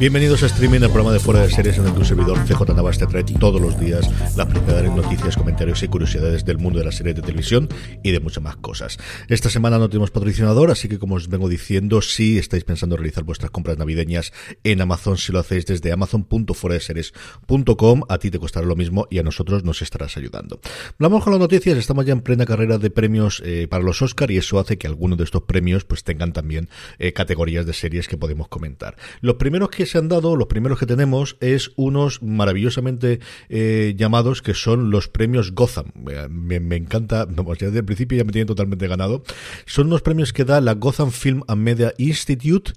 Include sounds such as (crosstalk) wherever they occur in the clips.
Bienvenidos a Streaming, el programa de fuera de series en el que un servidor CJ Navas te trae todos los días las principales noticias, comentarios y curiosidades del mundo de las series de televisión y de muchas más cosas. Esta semana no tenemos patrocinador, así que como os vengo diciendo, si estáis pensando en realizar vuestras compras navideñas en Amazon, si lo hacéis desde amazon.fueradeseries.com, a ti te costará lo mismo y a nosotros nos estarás ayudando. Vamos con las noticias, estamos ya en plena carrera de premios eh, para los Oscar y eso hace que algunos de estos premios pues tengan también eh, categorías de series que podemos comentar. Los primeros que se han dado, los primeros que tenemos, es unos maravillosamente eh, llamados que son los premios Gotham. Me, me encanta, vamos, ya desde el principio ya me tienen totalmente ganado. Son unos premios que da la Gotham Film and Media Institute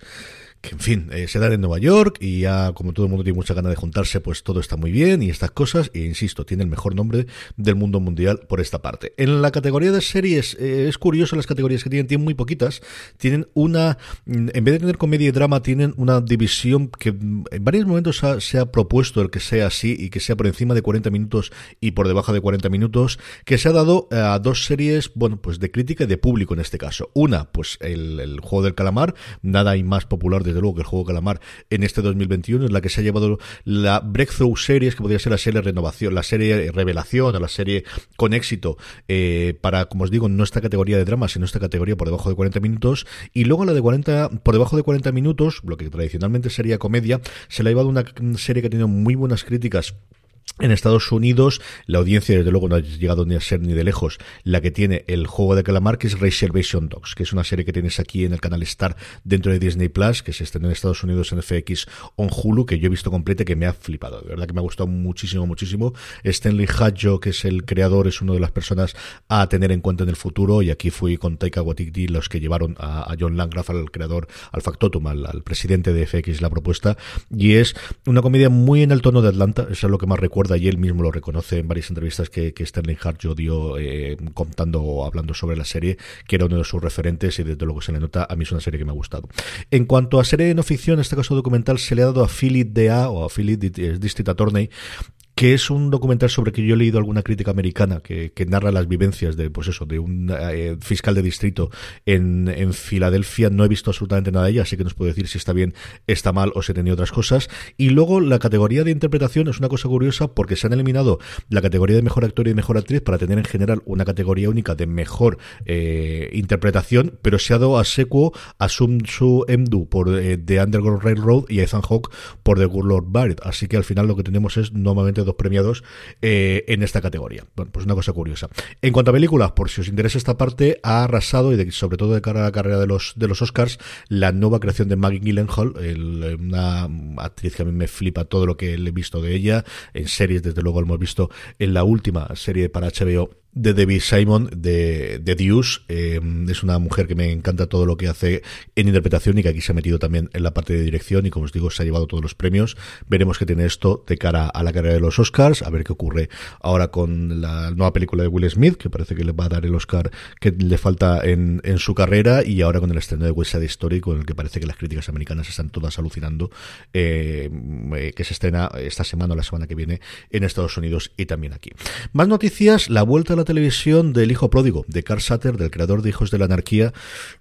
que en fin, eh, se dan en Nueva York y ya como todo el mundo tiene mucha ganas de juntarse, pues todo está muy bien y estas cosas, e insisto, tiene el mejor nombre del mundo mundial por esta parte. En la categoría de series, eh, es curioso las categorías que tienen, tienen muy poquitas, tienen una, mm, en vez de tener comedia y drama, tienen una división que mm, en varios momentos se ha propuesto el que sea así y que sea por encima de 40 minutos y por debajo de 40 minutos, que se ha dado a dos series, bueno, pues de crítica y de público en este caso. Una, pues el, el juego del calamar, nada hay más popular de desde luego que el juego Calamar en este 2021, es la que se ha llevado la Breakthrough Series, que podría ser la serie Renovación, la serie Revelación o la serie con éxito eh, para, como os digo, no esta categoría de drama, sino esta categoría por debajo de 40 minutos. Y luego la de 40, por debajo de 40 minutos, lo que tradicionalmente sería comedia, se le ha llevado una serie que ha tenido muy buenas críticas en Estados Unidos, la audiencia, desde luego, no ha llegado ni a ser ni de lejos la que tiene el juego de calamar, que es Reservation Dogs, que es una serie que tienes aquí en el canal Star dentro de Disney Plus, que se estrenó en Estados Unidos en FX o en Hulu, que yo he visto completa que me ha flipado. De verdad que me ha gustado muchísimo, muchísimo. Stanley Hadjo, que es el creador, es una de las personas a tener en cuenta en el futuro. Y aquí fui con Taika Waititi los que llevaron a, John Landgraf, al creador, al factotum, al, al, presidente de FX, la propuesta. Y es una comedia muy en el tono de Atlanta, eso es lo que más recuerdo y él mismo lo reconoce en varias entrevistas que, que Sterling Hart dio eh, contando o hablando sobre la serie, que era uno de sus referentes y desde luego se le nota, a mí es una serie que me ha gustado. En cuanto a serie de no ficción, en este caso documental, se le ha dado a Philip DA o a Philip District Attorney que es un documental sobre que yo he leído alguna crítica americana que, que narra las vivencias de, pues eso, de un eh, fiscal de distrito en, Filadelfia. No he visto absolutamente nada de ella, así que no os puedo decir si está bien, está mal o si tenía otras cosas. Y luego la categoría de interpretación es una cosa curiosa porque se han eliminado la categoría de mejor actor y mejor actriz para tener en general una categoría única de mejor eh, interpretación, pero se ha dado a Sequo, a Sum Su Emdu por eh, The Underground Railroad y a Ethan Hawke por The Good Lord Barrett. Así que al final lo que tenemos es dos premiados eh, en esta categoría. Bueno, pues una cosa curiosa. En cuanto a películas, por si os interesa esta parte, ha arrasado, y sobre todo de cara a la carrera de los, de los Oscars, la nueva creación de Maggie Gyllenhaal, una actriz que a mí me flipa todo lo que he visto de ella. En series, desde luego, lo hemos visto en la última serie para HBO de Debbie Simon de, de Deuce. Eh, es una mujer que me encanta todo lo que hace en interpretación y que aquí se ha metido también en la parte de dirección y como os digo se ha llevado todos los premios. Veremos qué tiene esto de cara a la carrera de los Oscars, a ver qué ocurre ahora con la nueva película de Will Smith, que parece que le va a dar el Oscar que le falta en, en su carrera y ahora con el estreno de West Side Story con el que parece que las críticas americanas están todas alucinando, eh, que se estrena esta semana o la semana que viene en Estados Unidos y también aquí. Más noticias, la vuelta a la televisión del hijo pródigo, de Carl Satter, del creador de Hijos de la Anarquía.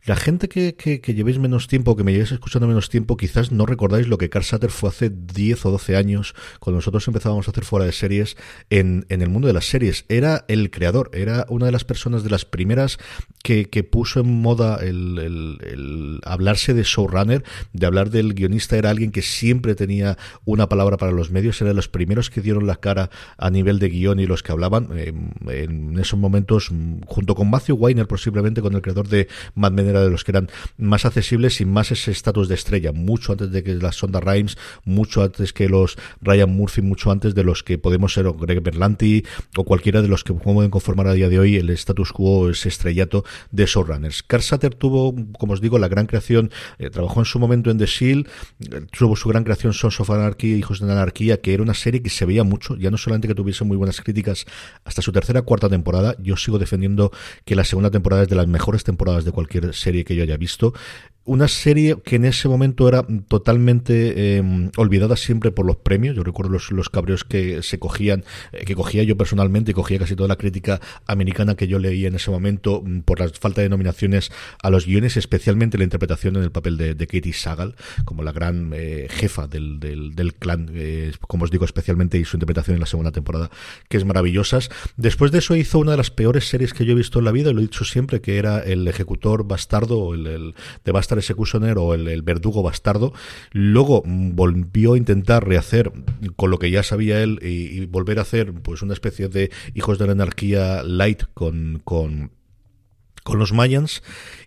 La gente que, que, que llevéis menos tiempo, que me llevéis escuchando menos tiempo, quizás no recordáis lo que Carl Satter fue hace 10 o 12 años, cuando nosotros empezábamos a hacer fuera de series en, en el mundo de las series. Era el creador, era una de las personas de las primeras que, que puso en moda el, el, hablarse de showrunner, de hablar del guionista, era alguien que siempre tenía una palabra para los medios, era de los primeros que dieron la cara a nivel de guion y los que hablaban eh, en esos momentos, junto con Matthew Weiner, posiblemente con el creador de Mad Men, era de los que eran más accesibles y más ese estatus de estrella, mucho antes de que las Sonda Rhimes, mucho antes que los Ryan Murphy, mucho antes de los que podemos ser Greg Berlanti o cualquiera de los que pueden conformar a día de hoy el status quo, ese estrellato de showrunners. Carl Satter tuvo, como os digo, la gran creación, eh, trabajó en su momento en The Shield, eh, tuvo su gran creación Sons of Anarchy, Hijos de la Anarquía, que era una serie que se veía mucho, ya no solamente que tuviese muy buenas críticas hasta su tercera cuarta temporada, yo sigo defendiendo que la segunda temporada es de las mejores temporadas de cualquier serie que yo haya visto una serie que en ese momento era totalmente eh, olvidada siempre por los premios. Yo recuerdo los, los cabreos que se cogían, eh, que cogía yo personalmente y cogía casi toda la crítica americana que yo leía en ese momento mm, por la falta de nominaciones a los guiones, especialmente la interpretación en el papel de, Katie Sagal, como la gran eh, jefa del, del, clan, eh, como os digo, especialmente y su interpretación en la segunda temporada, que es maravillosas. Después de eso hizo una de las peores series que yo he visto en la vida, lo he dicho siempre, que era El Ejecutor Bastardo, el, el de Bastard Executioner o el, verdugo bastardo. Luego volvió a intentar rehacer con lo que ya sabía él y, y volver a hacer pues una especie de hijos de la anarquía light con, con con los Mayans.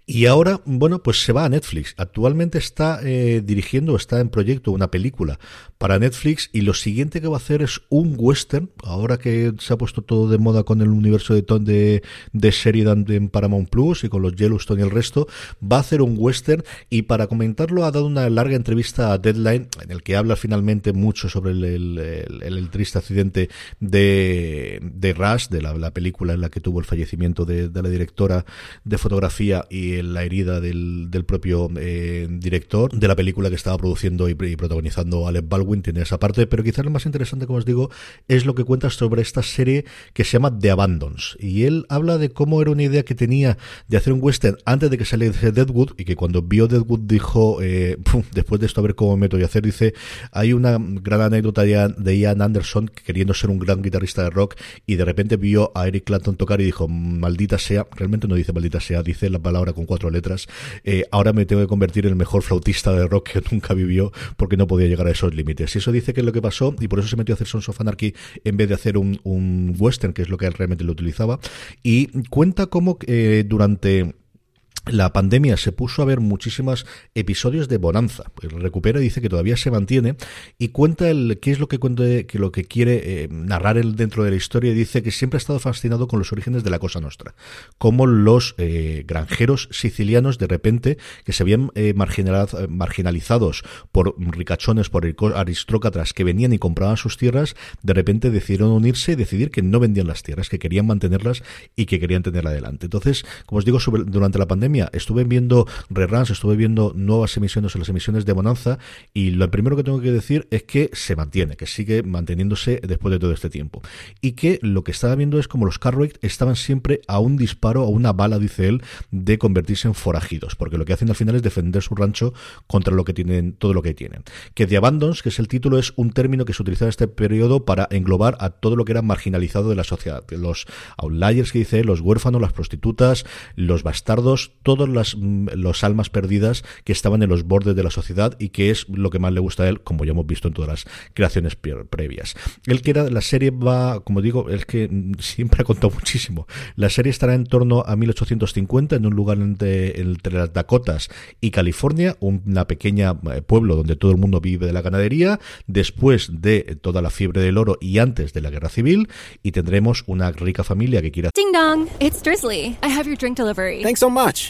Y ahora, bueno, pues se va a Netflix. Actualmente está eh, dirigiendo, está en proyecto una película para Netflix y lo siguiente que va a hacer es un western, ahora que se ha puesto todo de moda con el universo de, de, de Sheridan en Paramount Plus y con los Yellowstone y el resto, va a hacer un western. Y para comentarlo ha dado una larga entrevista a Deadline en el que habla finalmente mucho sobre el, triste accidente de, de Rush, de la, la, película en la que tuvo el fallecimiento de la directora de fotografía y la herida del, del propio eh, director de la película que estaba produciendo y, y, protagonizando Alec Baldwin tiene esa parte, pero quizás lo más interesante, como os digo, es lo que cuenta sobre esta serie que se llama The Abandons. Y él habla de cómo era una idea que tenía de hacer un western antes de que saliese Deadwood y que cuando vio Deadwood dijo, eh, (laughs) después de esto a ver cómo me voy a hacer, dice, hay una gran anécdota de Ian Anderson queriendo ser un gran guitarrista de rock y de repente vio a Eric Clapton tocar y dijo, maldita sea, realmente no dice maldita sea, dice la palabra con cuatro letras, eh, ahora me tengo que convertir en el mejor flautista de rock que (laughs) nunca vivió porque no podía llegar a esos límites. Y eso dice que es lo que pasó y por eso se metió a hacer Sons of Anarchy en vez de hacer un, un western, que es lo que él realmente lo utilizaba. Y cuenta cómo eh, durante la pandemia se puso a ver muchísimos episodios de Bonanza. Pues recupera y dice que todavía se mantiene y cuenta el qué es lo que cuenta, que lo que quiere eh, narrar él dentro de la historia y dice que siempre ha estado fascinado con los orígenes de la Cosa Nostra, como los eh, granjeros sicilianos de repente que se habían eh, marginaliz marginalizados por ricachones, por aristócratas que venían y compraban sus tierras, de repente decidieron unirse y decidir que no vendían las tierras, que querían mantenerlas y que querían tenerla adelante. Entonces, como os digo, durante la pandemia estuve viendo reruns, estuve viendo nuevas emisiones en las emisiones de Bonanza y lo primero que tengo que decir es que se mantiene, que sigue manteniéndose después de todo este tiempo. Y que lo que estaba viendo es como los Cartwright estaban siempre a un disparo, a una bala, dice él, de convertirse en forajidos, porque lo que hacen al final es defender su rancho contra lo que tienen, todo lo que tienen. Que The Abandons, que es el título, es un término que se utilizaba en este periodo para englobar a todo lo que era marginalizado de la sociedad. Los outliers que dice él, los huérfanos, las prostitutas, los bastardos, todas las los almas perdidas que estaban en los bordes de la sociedad y que es lo que más le gusta a él, como ya hemos visto en todas las creaciones previas. Él que era, la serie va, como digo, es que (laughs) siempre ha contado muchísimo. La serie estará en torno a 1850 en un lugar entre, entre las Dakotas y California, una pequeña eh, pueblo donde todo el mundo vive de la ganadería, después de toda la fiebre del oro y antes de la guerra civil, y tendremos una rica familia que quiera. Ding dong, it's Drizzly. I have your drink delivery. Thanks so much.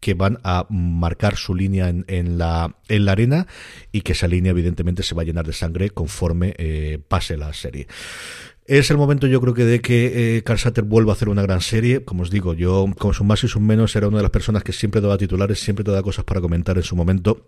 que van a marcar su línea en, en, la, en la arena y que esa línea evidentemente se va a llenar de sangre conforme eh, pase la serie. Es el momento, yo creo que, de que eh, Carl Satter vuelva a hacer una gran serie. Como os digo, yo, como son más y son menos, era una de las personas que siempre daba titulares, siempre te da cosas para comentar en su momento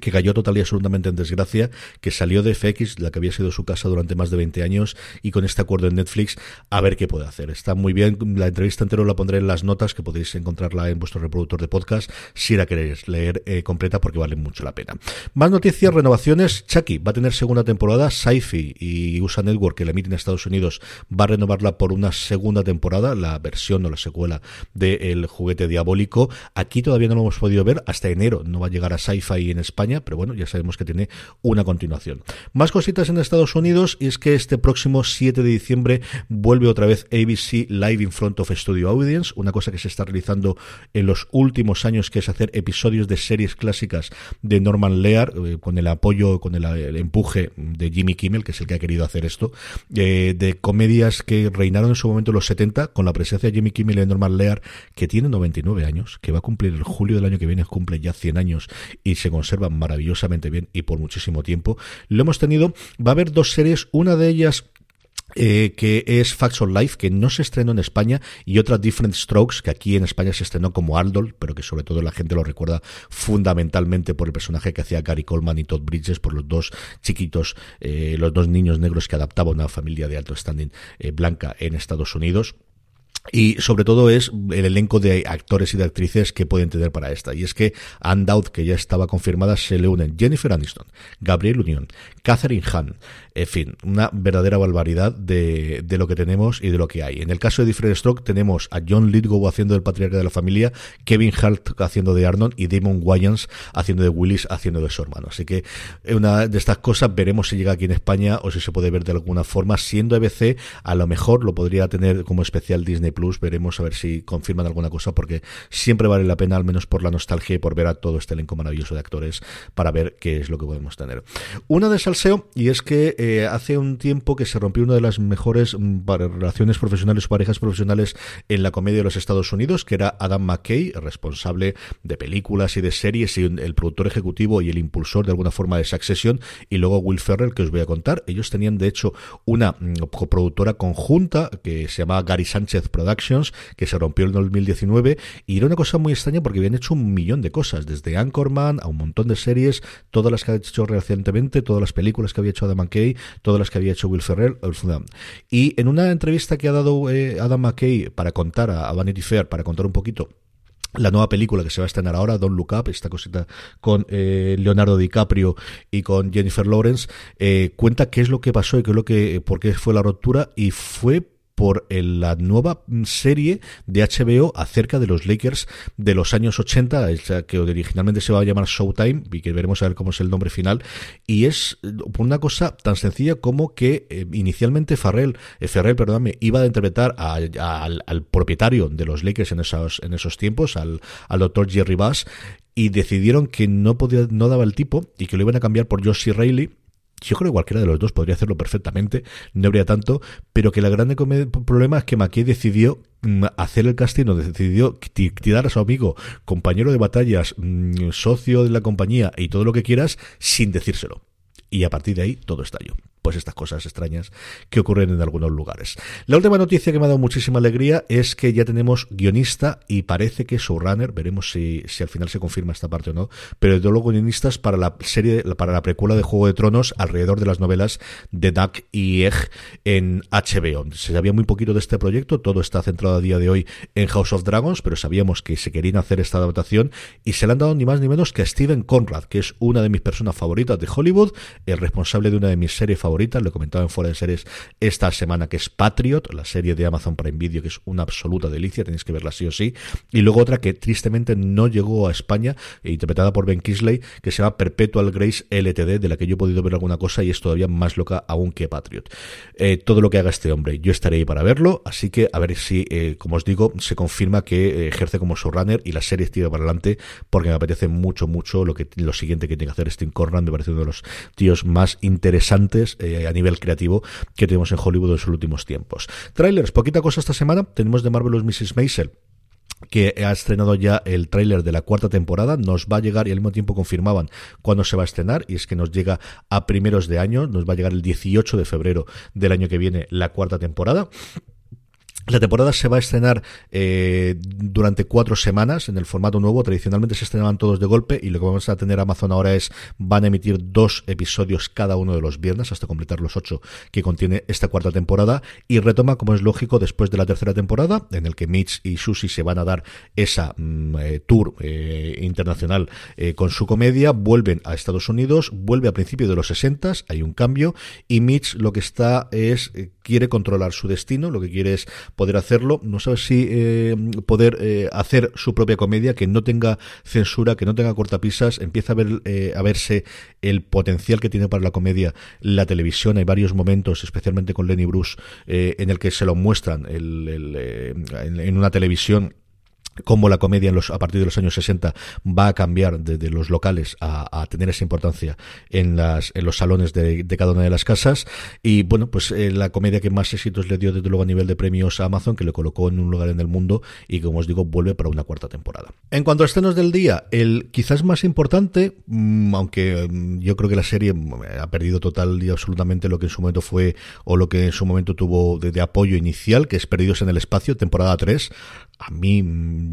que cayó total y absolutamente en desgracia, que salió de FX, la que había sido su casa durante más de 20 años, y con este acuerdo en Netflix, a ver qué puede hacer. Está muy bien, la entrevista entera la pondré en las notas, que podéis encontrarla en vuestro reproductor de podcast, si la queréis leer eh, completa, porque vale mucho la pena. Más noticias, renovaciones, Chucky va a tener segunda temporada, Sci-Fi y USA Network, que la emite en Estados Unidos, va a renovarla por una segunda temporada, la versión o la secuela del juguete diabólico. Aquí todavía no lo hemos podido ver, hasta enero no va a llegar a Sci-Fi en España, pero bueno, ya sabemos que tiene una continuación. Más cositas en Estados Unidos y es que este próximo 7 de diciembre vuelve otra vez ABC Live in Front of Studio Audience, una cosa que se está realizando en los últimos años, que es hacer episodios de series clásicas de Norman Lear, eh, con el apoyo, con el, empuje de Jimmy Kimmel, que es el que ha querido hacer esto, eh, de comedias que reinaron en su momento en los 70, con la presencia de Jimmy Kimmel y de Norman Lear, que tiene 99 años, que va a cumplir el julio del año que viene, cumple ya 100 años y se conserva maravillosamente bien y por muchísimo tiempo. Lo hemos tenido, va a haber dos series, una de ellas eh, que es Facts of Life, que no se estrenó en España, y otra Different Strokes, que aquí en España se estrenó como Aldol, pero que sobre todo la gente lo recuerda fundamentalmente por el personaje que hacía Gary Coleman y Todd Bridges, por los dos chiquitos, eh, los dos niños negros que adaptaba una familia de alto standing eh, blanca en Estados Unidos. Y sobre todo es el elenco de actores y de actrices que pueden tener para esta. Y es que Undoubted, que ya estaba confirmada, se le unen Jennifer Aniston, Gabriel Union, Catherine Hahn, en fin, una verdadera barbaridad de, de, lo que tenemos y de lo que hay. En el caso de Different Stroke tenemos a John Lithgow haciendo del patriarca de la familia, Kevin Hart haciendo de Arnold y Damon Wayans haciendo de Willis, haciendo de su hermano. Así que una de estas cosas veremos si llega aquí en España o si se puede ver de alguna forma. Siendo EBC, a lo mejor lo podría tener como especial Disney Plus. Veremos a ver si confirman alguna cosa porque siempre vale la pena, al menos por la nostalgia y por ver a todo este elenco maravilloso de actores para ver qué es lo que podemos tener. Una de salseo y es que eh, hace un tiempo que se rompió una de las mejores mm, relaciones profesionales o parejas profesionales en la comedia de los Estados Unidos, que era Adam McKay, responsable de películas y de series y el productor ejecutivo y el impulsor de alguna forma de Succession, y luego Will Ferrell, que os voy a contar. Ellos tenían de hecho una mm, coproductora conjunta que se llamaba Gary Sánchez Productions, que se rompió en 2019, y era una cosa muy extraña porque habían hecho un millón de cosas, desde Anchorman a un montón de series, todas las que ha hecho recientemente, todas las películas que había hecho Adam McKay, todas las que había hecho Will Ferrell. Y en una entrevista que ha dado eh, Adam McKay para contar a, Vanity Fair, para contar un poquito la nueva película que se va a estrenar ahora, Don't Look Up, esta cosita con eh, Leonardo DiCaprio y con Jennifer Lawrence, eh, cuenta qué es lo que pasó y qué es lo que, por qué fue la ruptura y fue por la nueva serie de HBO acerca de los Lakers de los años 80, que originalmente se va a llamar Showtime, y que veremos a ver cómo es el nombre final, y es por una cosa tan sencilla como que eh, inicialmente Farrell, eh, Ferrell, perdóname, iba a interpretar al, al, propietario de los Lakers en esos, en esos tiempos, al, doctor Jerry Bass, y decidieron que no podía, no daba el tipo y que lo iban a cambiar por Josh Reilly yo creo que cualquiera de los dos podría hacerlo perfectamente, no habría tanto, pero que el gran problema es que McKay decidió mm, hacer el casting, decidió tirar a su amigo, compañero de batallas, mm, socio de la compañía y todo lo que quieras sin decírselo. Y a partir de ahí todo estalló pues estas cosas extrañas que ocurren en algunos lugares. La última noticia que me ha dado muchísima alegría es que ya tenemos guionista y parece que showrunner, veremos si, si al final se confirma esta parte o no, pero de luego guionistas para la serie, para la precuela de Juego de Tronos alrededor de las novelas de Duck y Egg en HBO. Se sabía muy poquito de este proyecto, todo está centrado a día de hoy en House of Dragons, pero sabíamos que se querían hacer esta adaptación y se le han dado ni más ni menos que a Steven Conrad, que es una de mis personas favoritas de Hollywood, el responsable de una de mis series favoritas favoritas, lo he comentado en fuera de series esta semana, que es Patriot, la serie de Amazon Prime Video, que es una absoluta delicia, tenéis que verla sí o sí. Y luego otra que tristemente no llegó a España, e interpretada por Ben Kisley, que se llama Perpetual Grace LTD, de la que yo he podido ver alguna cosa y es todavía más loca aún que Patriot. Eh, todo lo que haga este hombre, yo estaré ahí para verlo, así que a ver si, eh, como os digo, se confirma que eh, ejerce como showrunner y la serie tira para adelante, porque me apetece mucho, mucho lo que lo siguiente que tiene que hacer Steve Corran, me parece uno de los tíos más interesantes a nivel creativo que tenemos en Hollywood en los últimos tiempos. Trailers, poquita cosa esta semana, tenemos de Marvelous Mrs. Maisel que ha estrenado ya el tráiler de la cuarta temporada, nos va a llegar y al mismo tiempo confirmaban cuándo se va a estrenar y es que nos llega a primeros de año, nos va a llegar el 18 de febrero del año que viene la cuarta temporada. La temporada se va a estrenar eh, durante cuatro semanas en el formato nuevo. Tradicionalmente se estrenaban todos de golpe y lo que vamos a tener Amazon ahora es van a emitir dos episodios cada uno de los viernes hasta completar los ocho que contiene esta cuarta temporada y retoma como es lógico después de la tercera temporada en el que Mitch y Susie se van a dar esa mm, eh, tour eh, internacional con su comedia. Vuelven a Estados Unidos, vuelve a principios de los 60 hay un cambio y Mitch lo que está es quiere controlar su destino, lo que quiere es poder hacerlo, no sabe si eh, poder eh, hacer su propia comedia, que no tenga censura, que no tenga cortapisas, empieza a, ver, eh, a verse el potencial que tiene para la comedia la televisión. Hay varios momentos, especialmente con Lenny Bruce, en el que se lo muestran en una televisión cómo la comedia en los, a partir de los años 60 va a cambiar de, los locales a, tener esa importancia en, las, en los salones de, cada una de las casas. Y bueno, pues eh, la comedia que más éxitos le dio desde luego a nivel de premios a Amazon, que le colocó en un lugar en el mundo y como os digo, vuelve para una cuarta temporada. En cuanto a estrenos del día, el quizás más importante, mm, aunque mm, yo creo que la serie mm, ha perdido total y absolutamente lo que en su momento fue o lo que en su momento tuvo de, de apoyo inicial, que es Perdidos en el Espacio, temporada 3, a mí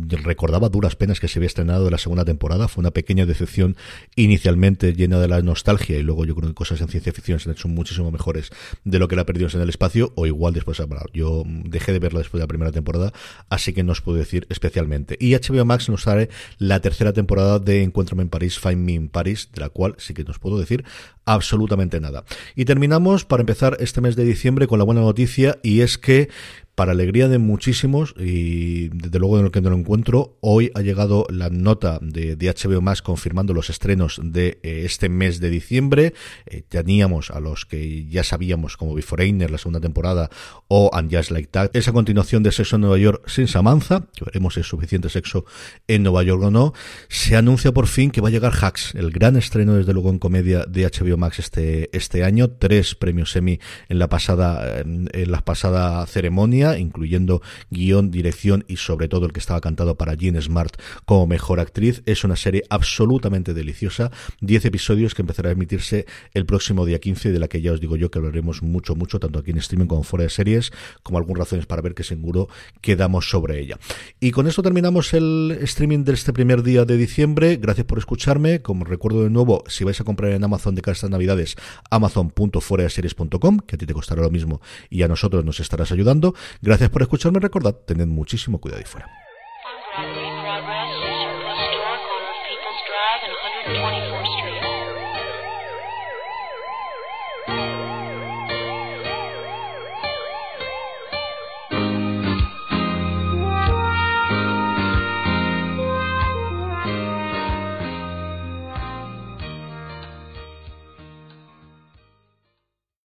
recordaba duras penas que se había estrenado de la segunda temporada. Fue una pequeña decepción inicialmente llena de la nostalgia y luego yo creo que cosas en ciencia ficción se han hecho muchísimo mejores de lo que la perdimos en el espacio o igual después. Yo dejé de verla después de la primera temporada, así que no os puedo decir especialmente. Y HBO Max nos trae la tercera temporada de Encuéntrame en París, Find Me in Paris, de la cual sí que nos puedo decir absolutamente nada. Y terminamos para empezar este mes de diciembre con la buena noticia y es que para alegría de muchísimos y desde luego en lo que no lo encuentro, hoy ha llegado la nota de, HBO Max confirmando los estrenos de eh, este mes de diciembre. Eh, teníamos a los que ya sabíamos como Beforeigner, la segunda temporada, o And Just Like That. Esa continuación de Sexo en Nueva York sin Samantha, que veremos si es suficiente sexo en Nueva York o no. Se anuncia por fin que va a llegar Hacks, el gran estreno desde luego en comedia de HBO Max este, este año. Tres premios Emmy en la pasada, en la pasada ceremonia incluyendo guion, dirección y sobre todo el que estaba cantado para Jean Smart como mejor actriz. Es una serie absolutamente deliciosa. Diez episodios que empezará a emitirse el próximo día 15, de la que ya os digo yo que hablaremos mucho, mucho, tanto aquí en streaming como fuera de series, como algunas razones para ver que seguro quedamos sobre ella. Y con esto terminamos el streaming de este primer día de diciembre. Gracias por escucharme. Como recuerdo de nuevo, si vais a comprar en Amazon de cada estas navidades, amazon.foraseries.com, que a ti te costará lo mismo y a nosotros nos estarás ayudando. Gracias por escucharme. Recordad, tened muchísimo cuidado y fuera.